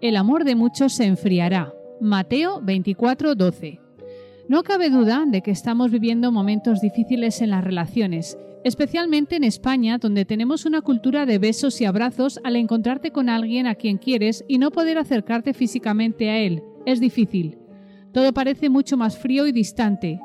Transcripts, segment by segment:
el amor de muchos se enfriará. Mateo 24:12. No cabe duda de que estamos viviendo momentos difíciles en las relaciones, especialmente en España, donde tenemos una cultura de besos y abrazos al encontrarte con alguien a quien quieres y no poder acercarte físicamente a él. Es difícil. Todo parece mucho más frío y distante.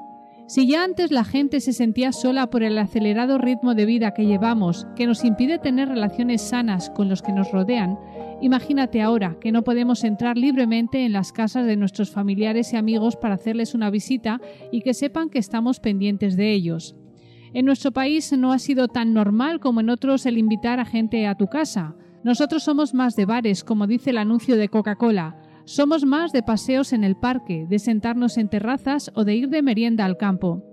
Si ya antes la gente se sentía sola por el acelerado ritmo de vida que llevamos, que nos impide tener relaciones sanas con los que nos rodean, imagínate ahora que no podemos entrar libremente en las casas de nuestros familiares y amigos para hacerles una visita y que sepan que estamos pendientes de ellos. En nuestro país no ha sido tan normal como en otros el invitar a gente a tu casa. Nosotros somos más de bares, como dice el anuncio de Coca-Cola, somos más de paseos en el parque, de sentarnos en terrazas o de ir de merienda al campo.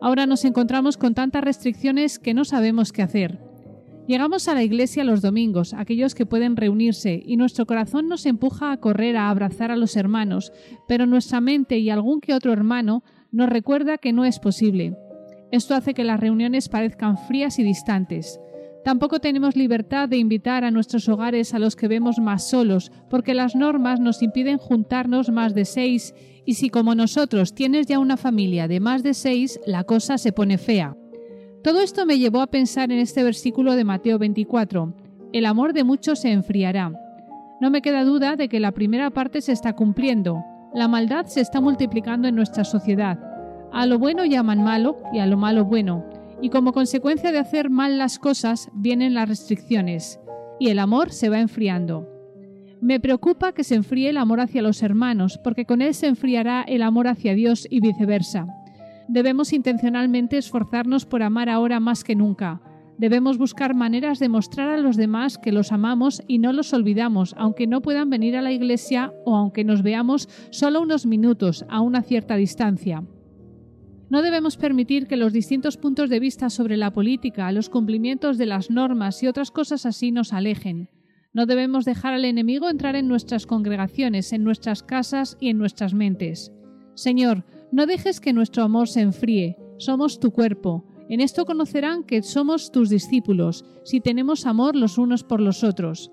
Ahora nos encontramos con tantas restricciones que no sabemos qué hacer. Llegamos a la iglesia los domingos, aquellos que pueden reunirse, y nuestro corazón nos empuja a correr a abrazar a los hermanos, pero nuestra mente y algún que otro hermano nos recuerda que no es posible. Esto hace que las reuniones parezcan frías y distantes. Tampoco tenemos libertad de invitar a nuestros hogares a los que vemos más solos, porque las normas nos impiden juntarnos más de seis, y si como nosotros tienes ya una familia de más de seis, la cosa se pone fea. Todo esto me llevó a pensar en este versículo de Mateo 24. El amor de muchos se enfriará. No me queda duda de que la primera parte se está cumpliendo. La maldad se está multiplicando en nuestra sociedad. A lo bueno llaman malo y a lo malo bueno y como consecuencia de hacer mal las cosas vienen las restricciones y el amor se va enfriando. Me preocupa que se enfríe el amor hacia los hermanos, porque con él se enfriará el amor hacia Dios y viceversa. Debemos intencionalmente esforzarnos por amar ahora más que nunca. Debemos buscar maneras de mostrar a los demás que los amamos y no los olvidamos, aunque no puedan venir a la iglesia o aunque nos veamos solo unos minutos a una cierta distancia. No debemos permitir que los distintos puntos de vista sobre la política, los cumplimientos de las normas y otras cosas así nos alejen. No debemos dejar al enemigo entrar en nuestras congregaciones, en nuestras casas y en nuestras mentes. Señor, no dejes que nuestro amor se enfríe. Somos tu cuerpo. En esto conocerán que somos tus discípulos, si tenemos amor los unos por los otros.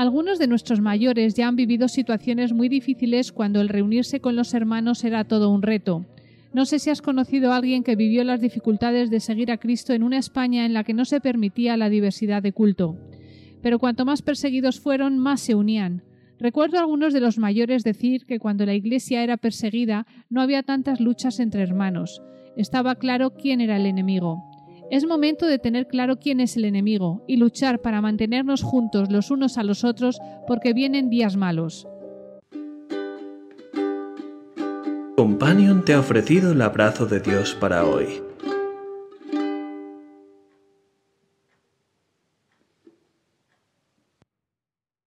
Algunos de nuestros mayores ya han vivido situaciones muy difíciles cuando el reunirse con los hermanos era todo un reto. No sé si has conocido a alguien que vivió las dificultades de seguir a Cristo en una España en la que no se permitía la diversidad de culto. Pero cuanto más perseguidos fueron, más se unían. Recuerdo a algunos de los mayores decir que cuando la Iglesia era perseguida no había tantas luchas entre hermanos. Estaba claro quién era el enemigo. Es momento de tener claro quién es el enemigo y luchar para mantenernos juntos los unos a los otros porque vienen días malos. Companion te ha ofrecido el abrazo de Dios para hoy.